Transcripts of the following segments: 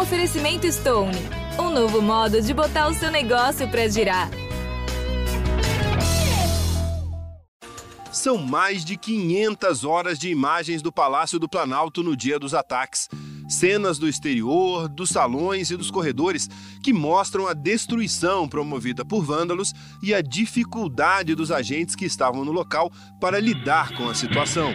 Oferecimento Stone. Um novo modo de botar o seu negócio para girar. São mais de 500 horas de imagens do Palácio do Planalto no dia dos ataques. Cenas do exterior, dos salões e dos corredores que mostram a destruição promovida por vândalos e a dificuldade dos agentes que estavam no local para lidar com a situação.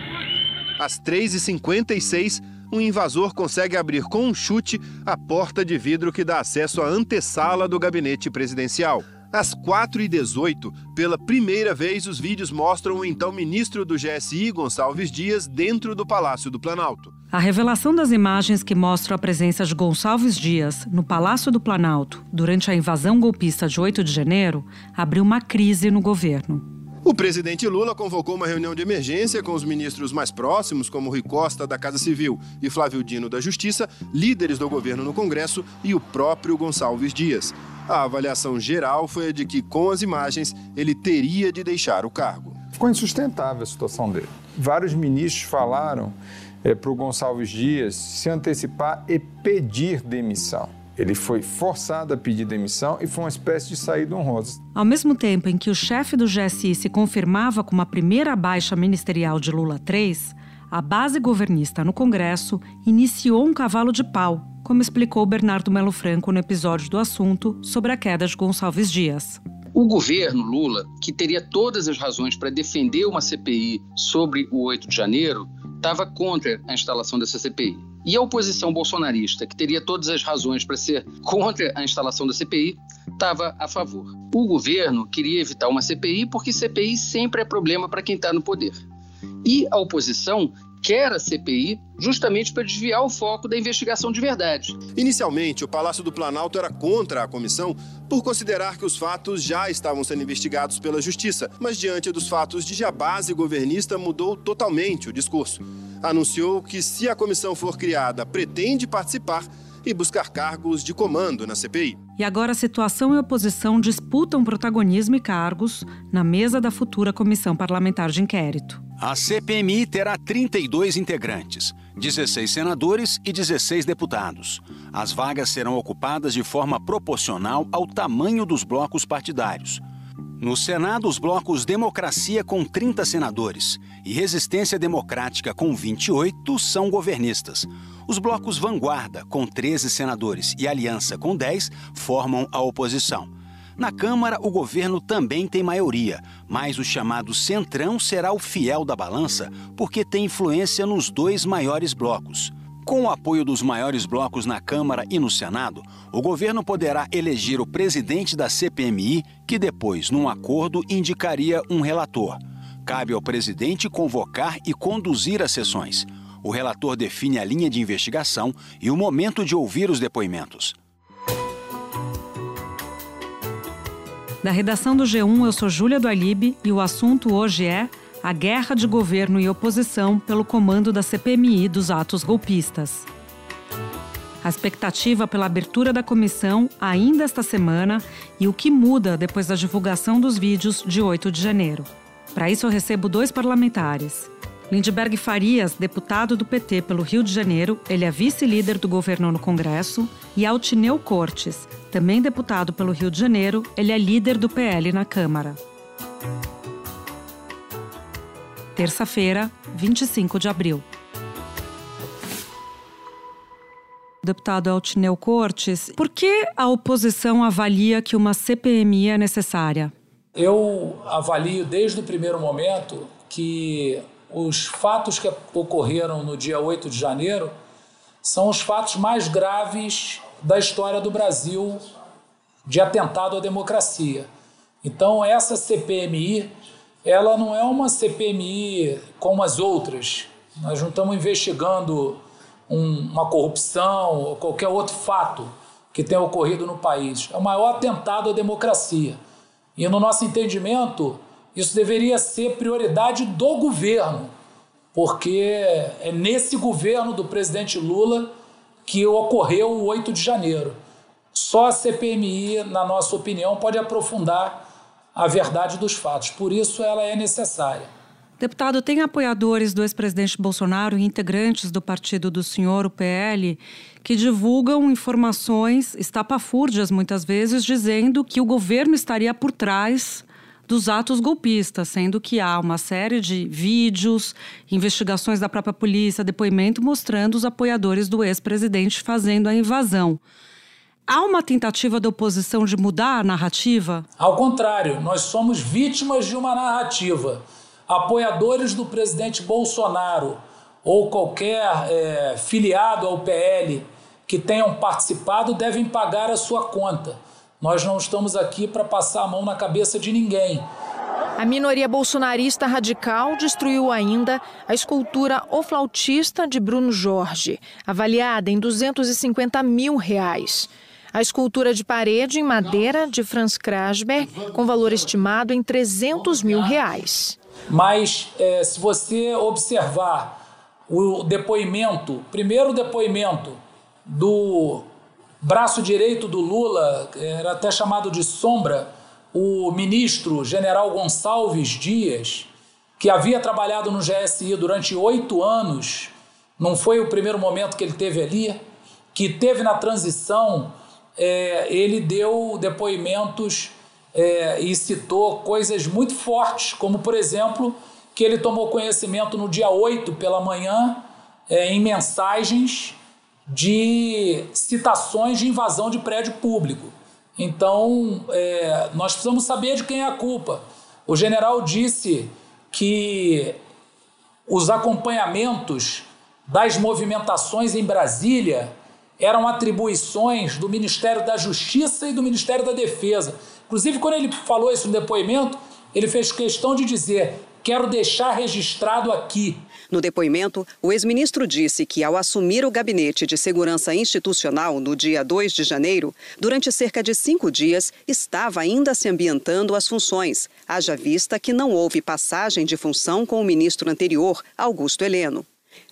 Às 3h56, um invasor consegue abrir com um chute a porta de vidro que dá acesso à antessala do gabinete presidencial. Às 4h18, pela primeira vez, os vídeos mostram o então ministro do GSI, Gonçalves Dias, dentro do Palácio do Planalto. A revelação das imagens que mostram a presença de Gonçalves Dias no Palácio do Planalto durante a invasão golpista de 8 de janeiro abriu uma crise no governo. O presidente Lula convocou uma reunião de emergência com os ministros mais próximos, como Rui Costa, da Casa Civil, e Flávio Dino, da Justiça, líderes do governo no Congresso e o próprio Gonçalves Dias. A avaliação geral foi a de que, com as imagens, ele teria de deixar o cargo. Ficou insustentável a situação dele. Vários ministros falaram é, para o Gonçalves Dias se antecipar e pedir demissão. Ele foi forçado a pedir demissão e foi uma espécie de saída honrosa. Ao mesmo tempo em que o chefe do GSI se confirmava como a primeira baixa ministerial de Lula III, a base governista no Congresso iniciou um cavalo de pau como explicou Bernardo Melo Franco no episódio do assunto sobre a queda de Gonçalves Dias. O governo Lula, que teria todas as razões para defender uma CPI sobre o 8 de janeiro, estava contra a instalação dessa CPI. E a oposição bolsonarista, que teria todas as razões para ser contra a instalação da CPI, estava a favor. O governo queria evitar uma CPI porque CPI sempre é problema para quem está no poder. E a oposição quer a CPI justamente para desviar o foco da investigação de verdade. Inicialmente, o Palácio do Planalto era contra a comissão por considerar que os fatos já estavam sendo investigados pela Justiça, mas diante dos fatos de base governista mudou totalmente o discurso. Anunciou que se a comissão for criada, pretende participar e buscar cargos de comando na CPI. E agora a situação e a oposição disputam protagonismo e cargos na mesa da futura comissão parlamentar de inquérito. A CPMI terá 32 integrantes, 16 senadores e 16 deputados. As vagas serão ocupadas de forma proporcional ao tamanho dos blocos partidários. No Senado, os blocos Democracia, com 30 senadores, e Resistência Democrática, com 28, são governistas. Os blocos Vanguarda, com 13 senadores, e Aliança, com 10, formam a oposição. Na Câmara, o governo também tem maioria, mas o chamado Centrão será o fiel da balança porque tem influência nos dois maiores blocos. Com o apoio dos maiores blocos na Câmara e no Senado, o governo poderá eleger o presidente da CPMI, que depois, num acordo, indicaria um relator. Cabe ao presidente convocar e conduzir as sessões. O relator define a linha de investigação e o momento de ouvir os depoimentos. Da redação do G1, eu sou Júlia do Alibe e o assunto hoje é a guerra de governo e oposição pelo comando da CPMI dos atos golpistas. A expectativa pela abertura da comissão ainda esta semana e o que muda depois da divulgação dos vídeos de 8 de janeiro. Para isso, eu recebo dois parlamentares. Lindbergh Farias, deputado do PT pelo Rio de Janeiro, ele é vice-líder do governo no Congresso, e Altineu Cortes, também deputado pelo Rio de Janeiro, ele é líder do PL na Câmara. Terça-feira, 25 de abril. Deputado Altineu Cortes, por que a oposição avalia que uma CPMI é necessária? Eu avalio desde o primeiro momento que os fatos que ocorreram no dia 8 de janeiro são os fatos mais graves da história do Brasil de atentado à democracia. Então, essa CPMI, ela não é uma CPMI como as outras. Nós não estamos investigando um, uma corrupção ou qualquer outro fato que tenha ocorrido no país. É o maior atentado à democracia. E, no nosso entendimento, isso deveria ser prioridade do governo, porque é nesse governo do presidente Lula que ocorreu o 8 de janeiro. Só a CPMI, na nossa opinião, pode aprofundar a verdade dos fatos. Por isso, ela é necessária. Deputado, tem apoiadores do ex-presidente Bolsonaro e integrantes do partido do senhor, o PL, que divulgam informações estapafúrdias, muitas vezes, dizendo que o governo estaria por trás dos atos golpistas, sendo que há uma série de vídeos, investigações da própria polícia, depoimento mostrando os apoiadores do ex-presidente fazendo a invasão. Há uma tentativa da oposição de mudar a narrativa? Ao contrário, nós somos vítimas de uma narrativa. Apoiadores do presidente Bolsonaro ou qualquer é, filiado ao PL que tenham participado devem pagar a sua conta. Nós não estamos aqui para passar a mão na cabeça de ninguém. A minoria bolsonarista radical destruiu ainda a escultura O Flautista de Bruno Jorge, avaliada em 250 mil reais. A escultura de parede em madeira de Franz Krasberg, com valor estimado em 300 mil reais. Mas é, se você observar o depoimento, primeiro depoimento do braço direito do Lula, era até chamado de sombra, o ministro general Gonçalves Dias, que havia trabalhado no GSI durante oito anos, não foi o primeiro momento que ele teve ali, que teve na transição é, ele deu depoimentos é, e citou coisas muito fortes, como, por exemplo, que ele tomou conhecimento no dia 8 pela manhã, é, em mensagens de citações de invasão de prédio público. Então, é, nós precisamos saber de quem é a culpa. O general disse que os acompanhamentos das movimentações em Brasília eram atribuições do Ministério da Justiça e do Ministério da Defesa. Inclusive, quando ele falou isso no depoimento, ele fez questão de dizer: quero deixar registrado aqui. No depoimento, o ex-ministro disse que, ao assumir o gabinete de segurança institucional no dia 2 de janeiro, durante cerca de cinco dias, estava ainda se ambientando as funções, haja vista que não houve passagem de função com o ministro anterior, Augusto Heleno.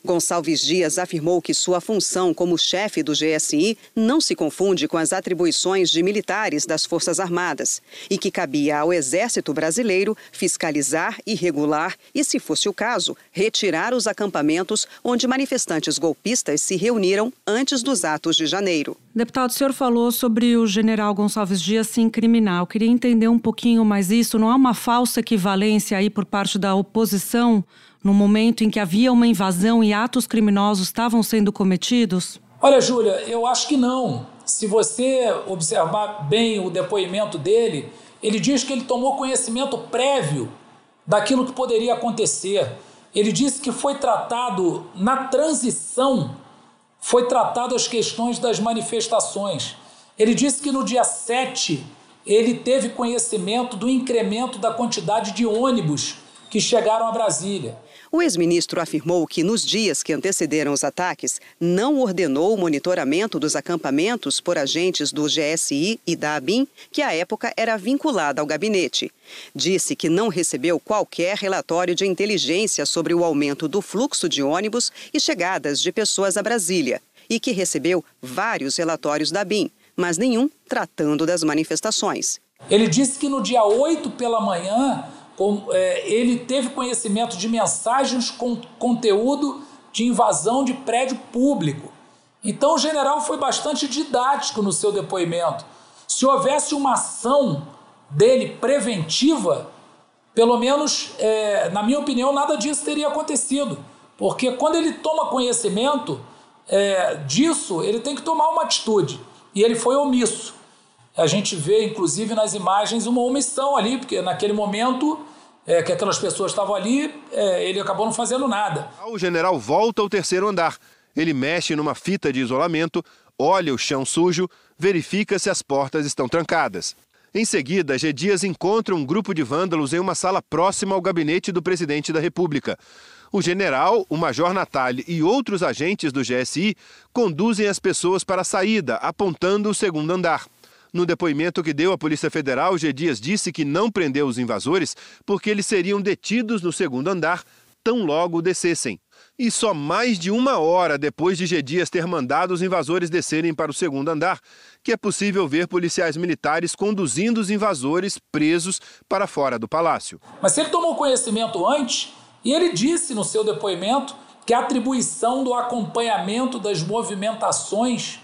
Gonçalves Dias afirmou que sua função como chefe do GSI não se confunde com as atribuições de militares das Forças Armadas e que cabia ao Exército Brasileiro fiscalizar e regular e, se fosse o caso, retirar os acampamentos onde manifestantes golpistas se reuniram antes dos atos de janeiro. Deputado, o senhor falou sobre o general Gonçalves Dias se incriminar. Eu queria entender um pouquinho mais isso. Não há uma falsa equivalência aí por parte da oposição no momento em que havia uma invasão e atos criminosos estavam sendo cometidos? Olha, Júlia, eu acho que não. Se você observar bem o depoimento dele, ele diz que ele tomou conhecimento prévio daquilo que poderia acontecer. Ele disse que foi tratado na transição, foi tratado as questões das manifestações. Ele disse que no dia 7 ele teve conhecimento do incremento da quantidade de ônibus que chegaram a Brasília. O ex-ministro afirmou que, nos dias que antecederam os ataques, não ordenou o monitoramento dos acampamentos por agentes do GSI e da ABIN, que à época era vinculada ao gabinete. Disse que não recebeu qualquer relatório de inteligência sobre o aumento do fluxo de ônibus e chegadas de pessoas a Brasília, e que recebeu vários relatórios da ABIN, mas nenhum tratando das manifestações. Ele disse que no dia 8 pela manhã com, é, ele teve conhecimento de mensagens com conteúdo de invasão de prédio público. Então o general foi bastante didático no seu depoimento. Se houvesse uma ação dele preventiva, pelo menos, é, na minha opinião, nada disso teria acontecido. Porque quando ele toma conhecimento é, disso, ele tem que tomar uma atitude. E ele foi omisso. A gente vê, inclusive, nas imagens uma omissão ali, porque naquele momento é, que aquelas pessoas estavam ali, é, ele acabou não fazendo nada. O general volta ao terceiro andar. Ele mexe numa fita de isolamento, olha o chão sujo, verifica se as portas estão trancadas. Em seguida, G. Dias encontra um grupo de vândalos em uma sala próxima ao gabinete do presidente da República. O general, o major Natali e outros agentes do GSI conduzem as pessoas para a saída, apontando o segundo andar. No depoimento que deu à Polícia Federal, G. Dias disse que não prendeu os invasores porque eles seriam detidos no segundo andar tão logo descessem. E só mais de uma hora depois de G. Dias ter mandado os invasores descerem para o segundo andar, que é possível ver policiais militares conduzindo os invasores presos para fora do palácio. Mas ele tomou conhecimento antes, E ele disse no seu depoimento que a atribuição do acompanhamento das movimentações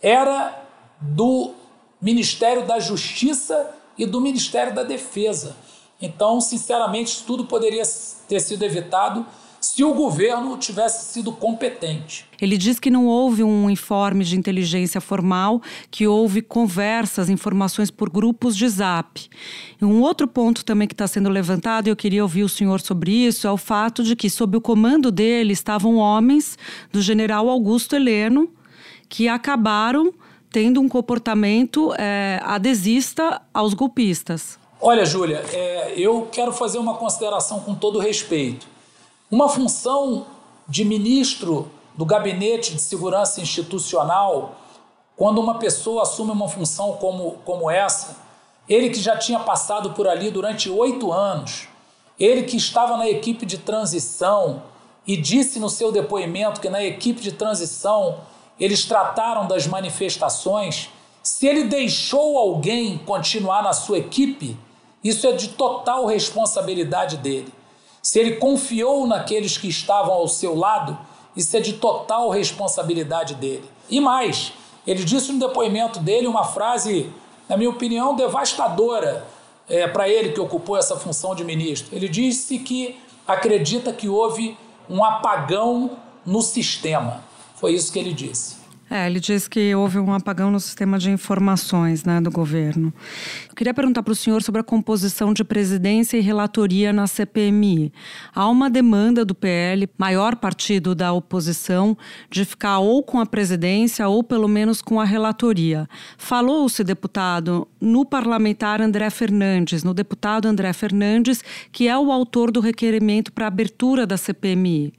era do Ministério da Justiça e do Ministério da Defesa. Então, sinceramente, tudo poderia ter sido evitado se o governo tivesse sido competente. Ele diz que não houve um informe de inteligência formal, que houve conversas, informações por grupos de zap. Um outro ponto também que está sendo levantado, e eu queria ouvir o senhor sobre isso, é o fato de que, sob o comando dele, estavam homens do general Augusto Heleno, que acabaram tendo um comportamento é, adesista aos golpistas. Olha, Júlia, é, eu quero fazer uma consideração com todo respeito. Uma função de ministro do Gabinete de Segurança Institucional, quando uma pessoa assume uma função como, como essa, ele que já tinha passado por ali durante oito anos, ele que estava na equipe de transição e disse no seu depoimento que na equipe de transição eles trataram das manifestações, se ele deixou alguém continuar na sua equipe, isso é de total responsabilidade dele. Se ele confiou naqueles que estavam ao seu lado, isso é de total responsabilidade dele. E mais, ele disse no depoimento dele uma frase, na minha opinião, devastadora é, para ele que ocupou essa função de ministro. Ele disse que acredita que houve um apagão no sistema. Foi isso que ele disse. É, ele diz que houve um apagão no sistema de informações né, do governo. Eu queria perguntar para o senhor sobre a composição de presidência e relatoria na CPMI. Há uma demanda do PL, maior partido da oposição, de ficar ou com a presidência ou pelo menos com a relatoria. Falou-se, deputado, no parlamentar André Fernandes, no deputado André Fernandes, que é o autor do requerimento para abertura da CPMI.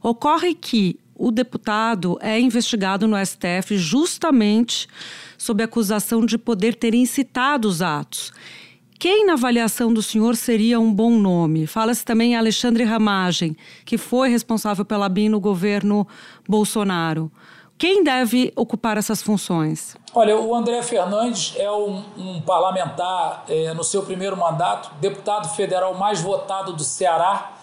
Ocorre que o deputado é investigado no STF justamente sob acusação de poder ter incitado os atos. Quem, na avaliação do senhor, seria um bom nome? Fala-se também Alexandre Ramagem, que foi responsável pela BIM no governo Bolsonaro. Quem deve ocupar essas funções? Olha, o André Fernandes é um, um parlamentar é, no seu primeiro mandato, deputado federal mais votado do Ceará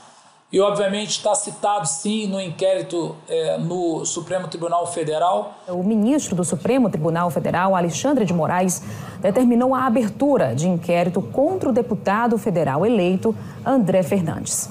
e, obviamente, está citado, sim, no inquérito é, no Supremo Tribunal Federal. O ministro do Supremo Tribunal Federal, Alexandre de Moraes, determinou a abertura de inquérito contra o deputado federal eleito André Fernandes.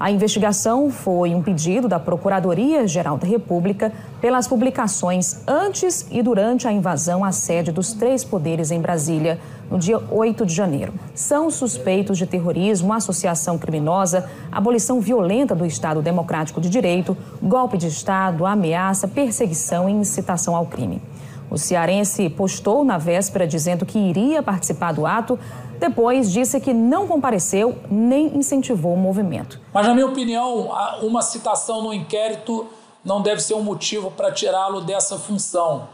A investigação foi um pedido da Procuradoria-Geral da República pelas publicações antes e durante a invasão à sede dos três poderes em Brasília, no dia 8 de janeiro. São suspeitos de terrorismo, associação criminosa, abolição violenta do Estado Democrático de Direito, golpe de Estado, ameaça, perseguição e incitação ao crime. O cearense postou na véspera dizendo que iria participar do ato, depois disse que não compareceu nem incentivou o movimento. Mas, na minha opinião, uma citação no inquérito não deve ser um motivo para tirá-lo dessa função.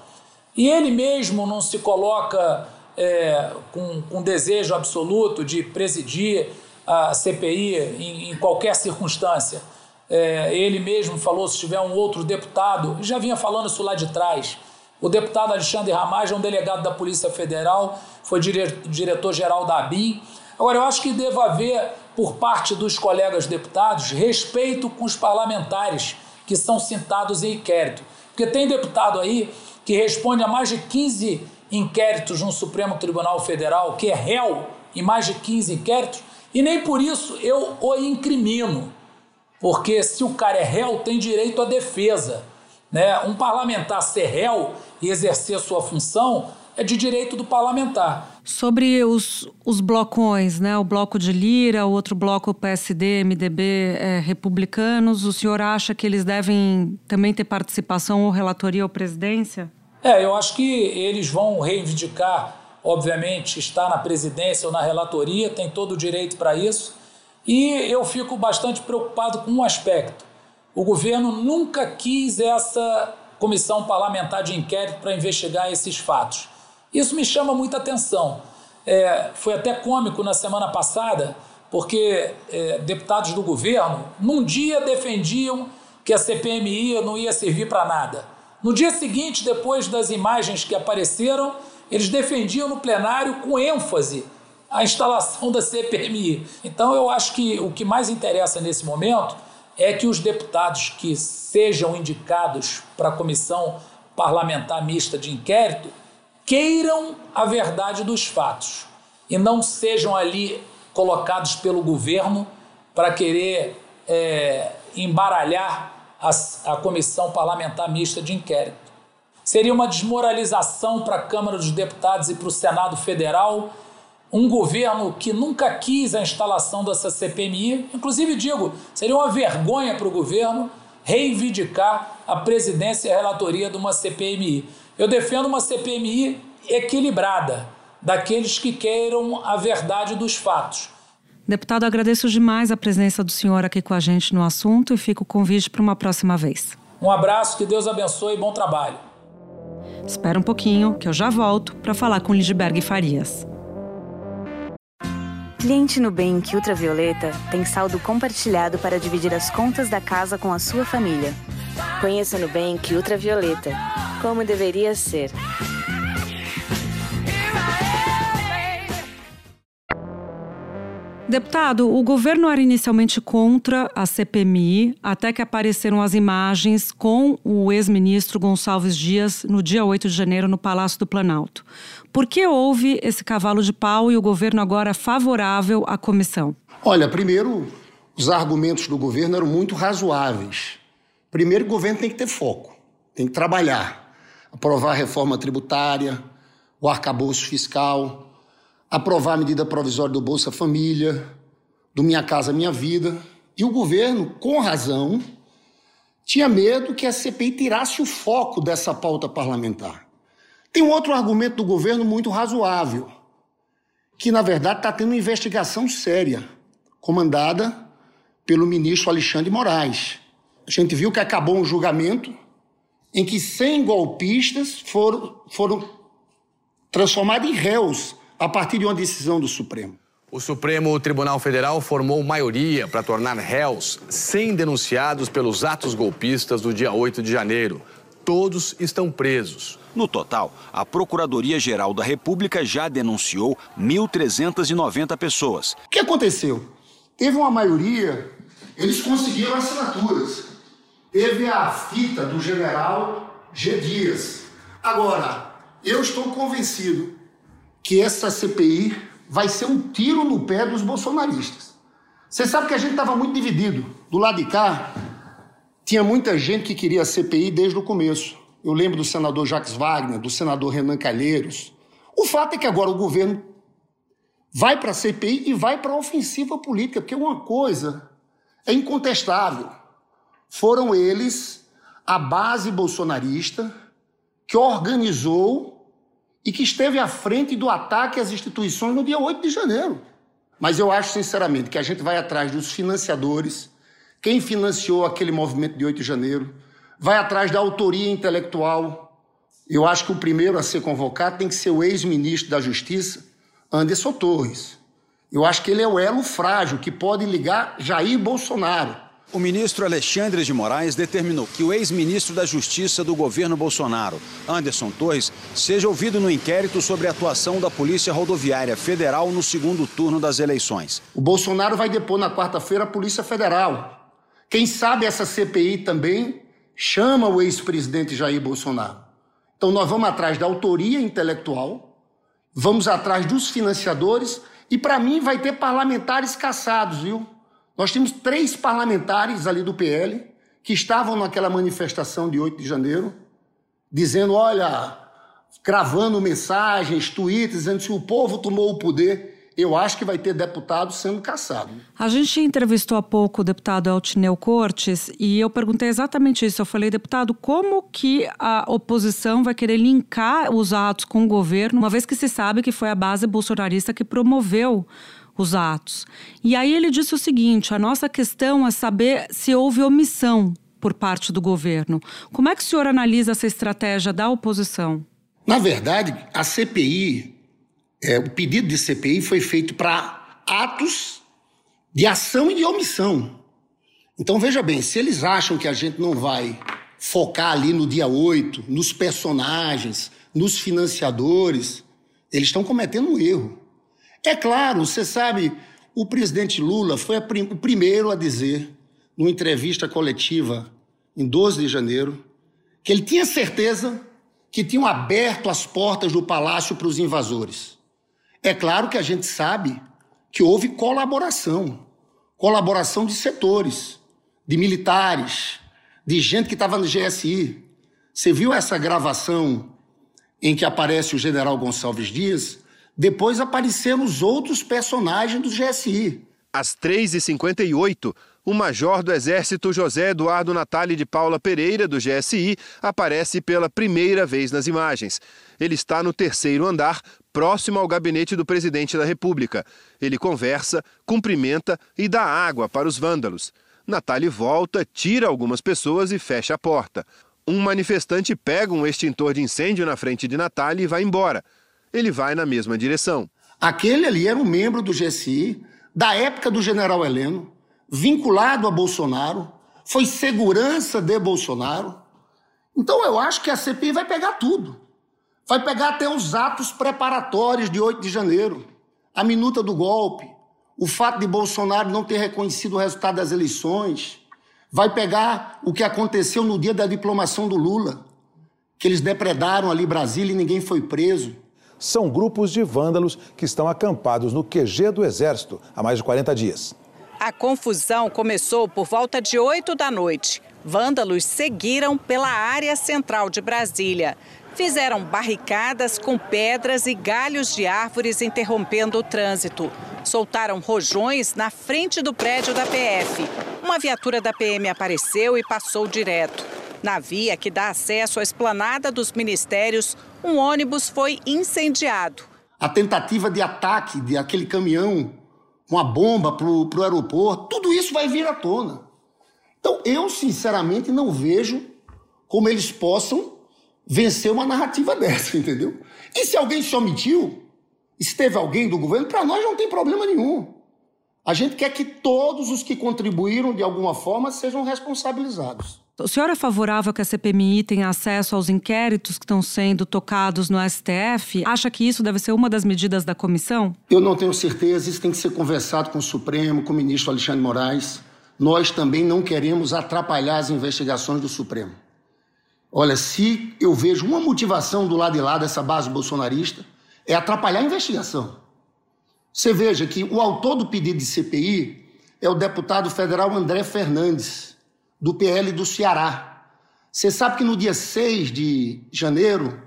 E ele mesmo não se coloca é, com, com desejo absoluto de presidir a CPI em, em qualquer circunstância. É, ele mesmo falou se tiver um outro deputado, já vinha falando isso lá de trás. O deputado Alexandre Ramage é um delegado da Polícia Federal foi diretor-geral da ABIN. Agora, eu acho que deva haver, por parte dos colegas deputados, respeito com os parlamentares que são citados em inquérito. Porque tem deputado aí que responde a mais de 15 inquéritos no Supremo Tribunal Federal, que é réu em mais de 15 inquéritos, e nem por isso eu o incrimino. Porque se o cara é réu, tem direito à defesa. Né? Um parlamentar ser réu e exercer sua função é de direito do parlamentar. Sobre os, os blocões, né? o bloco de Lira, o outro bloco PSD, MDB, é, republicanos, o senhor acha que eles devem também ter participação ou relatoria ou presidência? É, eu acho que eles vão reivindicar, obviamente, estar na presidência ou na relatoria, tem todo o direito para isso. E eu fico bastante preocupado com um aspecto. O governo nunca quis essa comissão parlamentar de inquérito para investigar esses fatos. Isso me chama muita atenção. É, foi até cômico na semana passada, porque é, deputados do governo, num dia defendiam que a CPMI não ia servir para nada. No dia seguinte, depois das imagens que apareceram, eles defendiam no plenário com ênfase a instalação da CPMI. Então eu acho que o que mais interessa nesse momento é que os deputados que sejam indicados para a comissão parlamentar mista de inquérito queiram a verdade dos fatos e não sejam ali colocados pelo governo para querer é, embaralhar a, a comissão parlamentar mista de inquérito. Seria uma desmoralização para a Câmara dos Deputados e para o Senado Federal um governo que nunca quis a instalação dessa CPMI. Inclusive, digo, seria uma vergonha para o governo reivindicar a presidência e a relatoria de uma CPMI. Eu defendo uma CPMI equilibrada, daqueles que queiram a verdade dos fatos. Deputado, agradeço demais a presença do senhor aqui com a gente no assunto e fico o convite para uma próxima vez. Um abraço, que Deus abençoe e bom trabalho. Espera um pouquinho, que eu já volto para falar com Lidberg Farias. Cliente Nubank Ultravioleta tem saldo compartilhado para dividir as contas da casa com a sua família. Conheça Nubank Ultravioleta, como deveria ser. Deputado, o governo era inicialmente contra a CPMI, até que apareceram as imagens com o ex-ministro Gonçalves Dias no dia 8 de janeiro no Palácio do Planalto. Por que houve esse cavalo de pau e o governo agora é favorável à comissão? Olha, primeiro, os argumentos do governo eram muito razoáveis. Primeiro, o governo tem que ter foco, tem que trabalhar, aprovar a reforma tributária, o arcabouço fiscal, aprovar a medida provisória do Bolsa Família, do Minha Casa Minha Vida. E o governo, com razão, tinha medo que a CPI tirasse o foco dessa pauta parlamentar. Tem um outro argumento do governo muito razoável, que na verdade está tendo uma investigação séria, comandada pelo ministro Alexandre Moraes. A gente viu que acabou um julgamento em que 100 golpistas foram, foram transformados em réus a partir de uma decisão do Supremo. O Supremo Tribunal Federal formou maioria para tornar réus 100 denunciados pelos atos golpistas do dia 8 de janeiro. Todos estão presos. No total, a Procuradoria-Geral da República já denunciou 1.390 pessoas. O que aconteceu? Teve uma maioria, eles conseguiram assinaturas. Teve a fita do general G. Dias. Agora, eu estou convencido que essa CPI vai ser um tiro no pé dos bolsonaristas. Você sabe que a gente estava muito dividido. Do lado de cá, tinha muita gente que queria a CPI desde o começo. Eu lembro do senador Jacques Wagner, do senador Renan Calheiros. O fato é que agora o governo vai para a CPI e vai para a ofensiva política, porque uma coisa é incontestável. Foram eles, a base bolsonarista, que organizou e que esteve à frente do ataque às instituições no dia 8 de janeiro. Mas eu acho, sinceramente, que a gente vai atrás dos financiadores, quem financiou aquele movimento de 8 de janeiro, vai atrás da autoria intelectual. Eu acho que o primeiro a ser convocado tem que ser o ex-ministro da Justiça, Anderson Torres. Eu acho que ele é o elo frágil que pode ligar Jair Bolsonaro o ministro Alexandre de Moraes determinou que o ex-ministro da Justiça do governo Bolsonaro, Anderson Torres, seja ouvido no inquérito sobre a atuação da Polícia Rodoviária Federal no segundo turno das eleições. O Bolsonaro vai depor na quarta-feira a Polícia Federal. Quem sabe essa CPI também chama o ex-presidente Jair Bolsonaro. Então nós vamos atrás da autoria intelectual, vamos atrás dos financiadores e para mim vai ter parlamentares caçados, viu? Nós tínhamos três parlamentares ali do PL que estavam naquela manifestação de 8 de janeiro, dizendo: olha, cravando mensagens, tweets, dizendo se o povo tomou o poder. Eu acho que vai ter deputado sendo caçado. A gente entrevistou há pouco o deputado Altineu Cortes e eu perguntei exatamente isso. Eu falei, deputado, como que a oposição vai querer linkar os atos com o governo, uma vez que se sabe que foi a base bolsonarista que promoveu os atos. E aí ele disse o seguinte: a nossa questão é saber se houve omissão por parte do governo. Como é que o senhor analisa essa estratégia da oposição? Na verdade, a CPI, é, o pedido de CPI foi feito para atos de ação e de omissão. Então veja bem, se eles acham que a gente não vai focar ali no dia 8, nos personagens, nos financiadores, eles estão cometendo um erro. É claro, você sabe, o presidente Lula foi o primeiro a dizer, numa entrevista coletiva em 12 de janeiro, que ele tinha certeza que tinham aberto as portas do palácio para os invasores. É claro que a gente sabe que houve colaboração colaboração de setores, de militares, de gente que estava no GSI. Você viu essa gravação em que aparece o general Gonçalves Dias? Depois apareceram os outros personagens do GSI. Às 3h58, o major do Exército José Eduardo Natali de Paula Pereira, do GSI, aparece pela primeira vez nas imagens. Ele está no terceiro andar, próximo ao gabinete do presidente da República. Ele conversa, cumprimenta e dá água para os vândalos. Natali volta, tira algumas pessoas e fecha a porta. Um manifestante pega um extintor de incêndio na frente de Natali e vai embora. Ele vai na mesma direção. Aquele ali era um membro do GSI, da época do general Heleno, vinculado a Bolsonaro, foi segurança de Bolsonaro. Então eu acho que a CPI vai pegar tudo. Vai pegar até os atos preparatórios de 8 de janeiro, a minuta do golpe, o fato de Bolsonaro não ter reconhecido o resultado das eleições. Vai pegar o que aconteceu no dia da diplomação do Lula, que eles depredaram ali Brasília e ninguém foi preso. São grupos de vândalos que estão acampados no QG do Exército há mais de 40 dias. A confusão começou por volta de 8 da noite. Vândalos seguiram pela área central de Brasília. Fizeram barricadas com pedras e galhos de árvores interrompendo o trânsito. Soltaram rojões na frente do prédio da PF. Uma viatura da PM apareceu e passou direto. Na via que dá acesso à esplanada dos ministérios, um ônibus foi incendiado. A tentativa de ataque de aquele caminhão com a bomba para o aeroporto, tudo isso vai vir à tona. Então, eu sinceramente não vejo como eles possam vencer uma narrativa dessa, entendeu? E se alguém se omitiu, se teve alguém do governo, para nós não tem problema nenhum. A gente quer que todos os que contribuíram de alguma forma sejam responsabilizados. O senhor é favorável que a CPMI tenha acesso aos inquéritos que estão sendo tocados no STF? Acha que isso deve ser uma das medidas da comissão? Eu não tenho certeza, isso tem que ser conversado com o Supremo, com o ministro Alexandre Moraes. Nós também não queremos atrapalhar as investigações do Supremo. Olha, se eu vejo uma motivação do lado de lá dessa base bolsonarista, é atrapalhar a investigação. Você veja que o autor do pedido de CPI é o deputado federal André Fernandes, do PL do Ceará. Você sabe que no dia 6 de janeiro,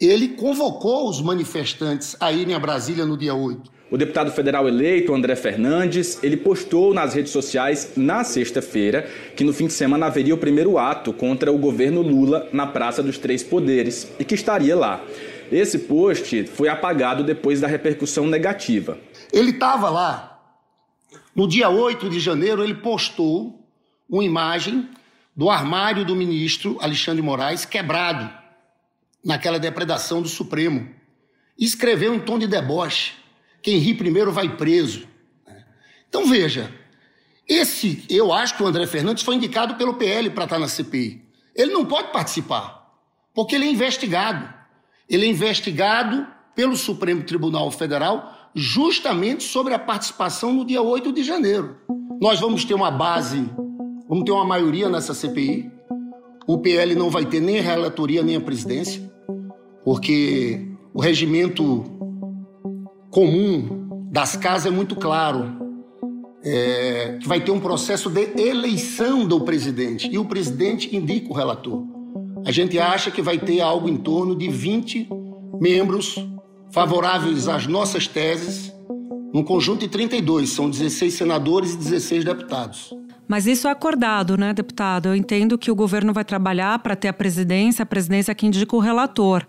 ele convocou os manifestantes a irem a Brasília no dia 8. O deputado federal eleito, André Fernandes, ele postou nas redes sociais na sexta-feira que no fim de semana haveria o primeiro ato contra o governo Lula na Praça dos Três Poderes e que estaria lá. Esse post foi apagado depois da repercussão negativa. Ele estava lá. No dia 8 de janeiro, ele postou uma imagem do armário do ministro Alexandre Moraes quebrado naquela depredação do Supremo. Escreveu em tom de deboche quem ri primeiro vai preso. Então veja, esse, eu acho que o André Fernandes foi indicado pelo PL para estar na CPI. Ele não pode participar, porque ele é investigado. Ele é investigado pelo Supremo Tribunal Federal justamente sobre a participação no dia 8 de janeiro. Nós vamos ter uma base, vamos ter uma maioria nessa CPI. O PL não vai ter nem a relatoria nem a presidência, porque o regimento comum das casas é muito claro. É, que vai ter um processo de eleição do presidente e o presidente indica o relator. A gente acha que vai ter algo em torno de 20 membros favoráveis às nossas teses, num conjunto de 32, são 16 senadores e 16 deputados. Mas isso é acordado, né, deputado? Eu entendo que o governo vai trabalhar para ter a presidência, a presidência que indica o relator.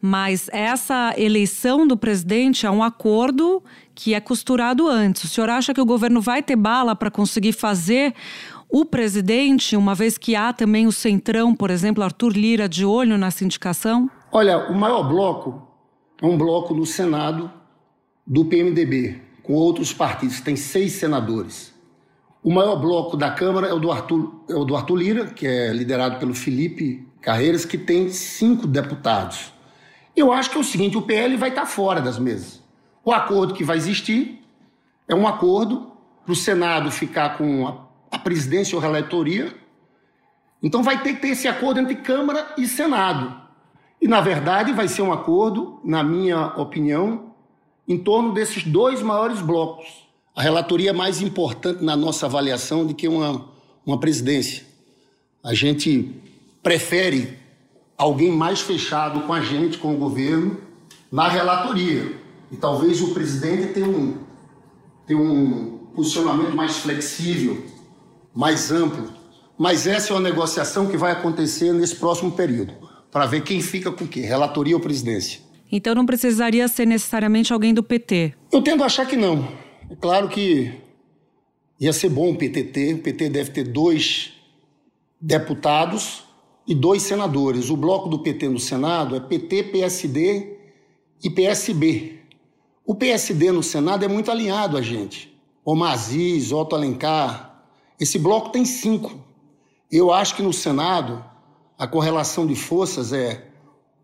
Mas essa eleição do presidente é um acordo que é costurado antes. O senhor acha que o governo vai ter bala para conseguir fazer o presidente, uma vez que há também o Centrão, por exemplo, Arthur Lira, de olho nessa indicação? Olha, o maior bloco é um bloco no Senado do PMDB, com outros partidos, tem seis senadores. O maior bloco da Câmara é o do Arthur, é o do Arthur Lira, que é liderado pelo Felipe Carreiras, que tem cinco deputados. Eu acho que é o seguinte: o PL vai estar fora das mesas. O acordo que vai existir é um acordo para o Senado ficar com a, a presidência ou relatoria. Então vai ter que ter esse acordo entre Câmara e Senado. E, na verdade, vai ser um acordo, na minha opinião, em torno desses dois maiores blocos. A relatoria é mais importante na nossa avaliação do que uma, uma presidência. A gente prefere alguém mais fechado com a gente, com o governo, na relatoria. E talvez o presidente tenha um, tenha um posicionamento mais flexível, mais amplo. Mas essa é uma negociação que vai acontecer nesse próximo período, para ver quem fica com o quê, relatoria ou presidência. Então não precisaria ser necessariamente alguém do PT? Eu tendo a achar que não. É claro que ia ser bom o PT ter. O PT deve ter dois deputados e dois senadores. O bloco do PT no Senado é PT, PSD e PSB. O PSD no Senado é muito alinhado a gente. Omar Aziz, Otto Alencar. Esse bloco tem cinco. Eu acho que no Senado a correlação de forças é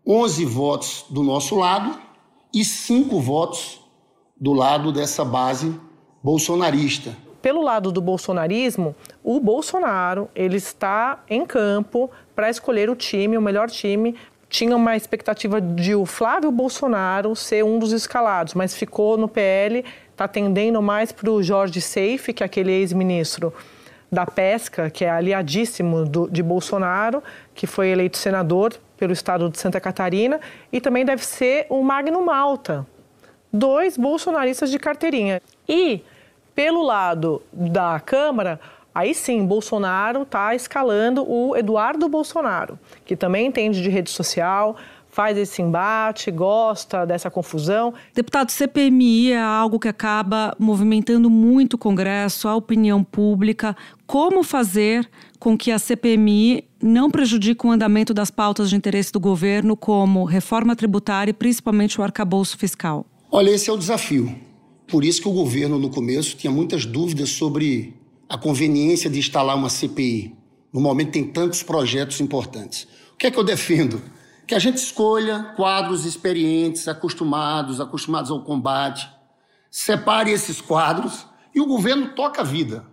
11 votos do nosso lado e cinco votos do lado dessa base bolsonarista. Pelo lado do bolsonarismo, o Bolsonaro ele está em campo para escolher o time, o melhor time. Tinha uma expectativa de o Flávio Bolsonaro ser um dos escalados, mas ficou no PL, está tendendo mais para o Jorge Seife, que é aquele ex-ministro da pesca, que é aliadíssimo do, de Bolsonaro, que foi eleito senador pelo estado de Santa Catarina, e também deve ser o Magno Malta, dois bolsonaristas de carteirinha. E, pelo lado da Câmara, aí sim, Bolsonaro está escalando o Eduardo Bolsonaro, que também entende de rede social, faz esse embate, gosta dessa confusão. Deputado, CPMI é algo que acaba movimentando muito o Congresso, a opinião pública. Como fazer com que a CPMI não prejudique o andamento das pautas de interesse do governo, como reforma tributária e principalmente o arcabouço fiscal? Olha, esse é o desafio. Por isso que o governo, no começo, tinha muitas dúvidas sobre a conveniência de instalar uma CPI. No momento tem tantos projetos importantes. O que é que eu defendo? Que a gente escolha quadros experientes, acostumados, acostumados ao combate, separe esses quadros e o governo toca a vida.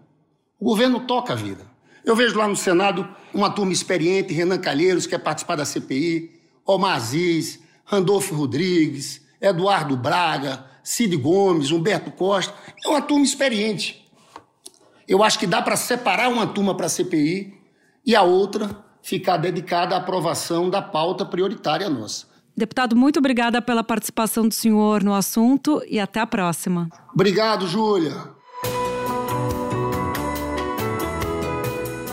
O governo toca a vida. Eu vejo lá no Senado uma turma experiente, Renan Calheiros, que quer participar da CPI, Omar Aziz, Randolfo Rodrigues, Eduardo Braga, Cid Gomes, Humberto Costa. É uma turma experiente. Eu acho que dá para separar uma turma para a CPI e a outra ficar dedicada à aprovação da pauta prioritária nossa. Deputado, muito obrigada pela participação do senhor no assunto e até a próxima. Obrigado, Júlia.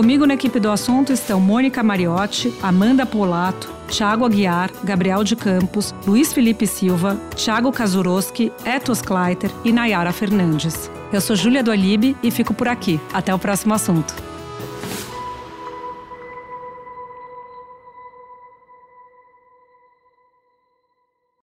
Comigo na equipe do assunto estão Mônica Mariotti, Amanda Polato, Thiago Aguiar, Gabriel de Campos, Luiz Felipe Silva, Thiago Kazuroski, Etos Kleiter e Nayara Fernandes. Eu sou Júlia do Alibe e fico por aqui. Até o próximo assunto.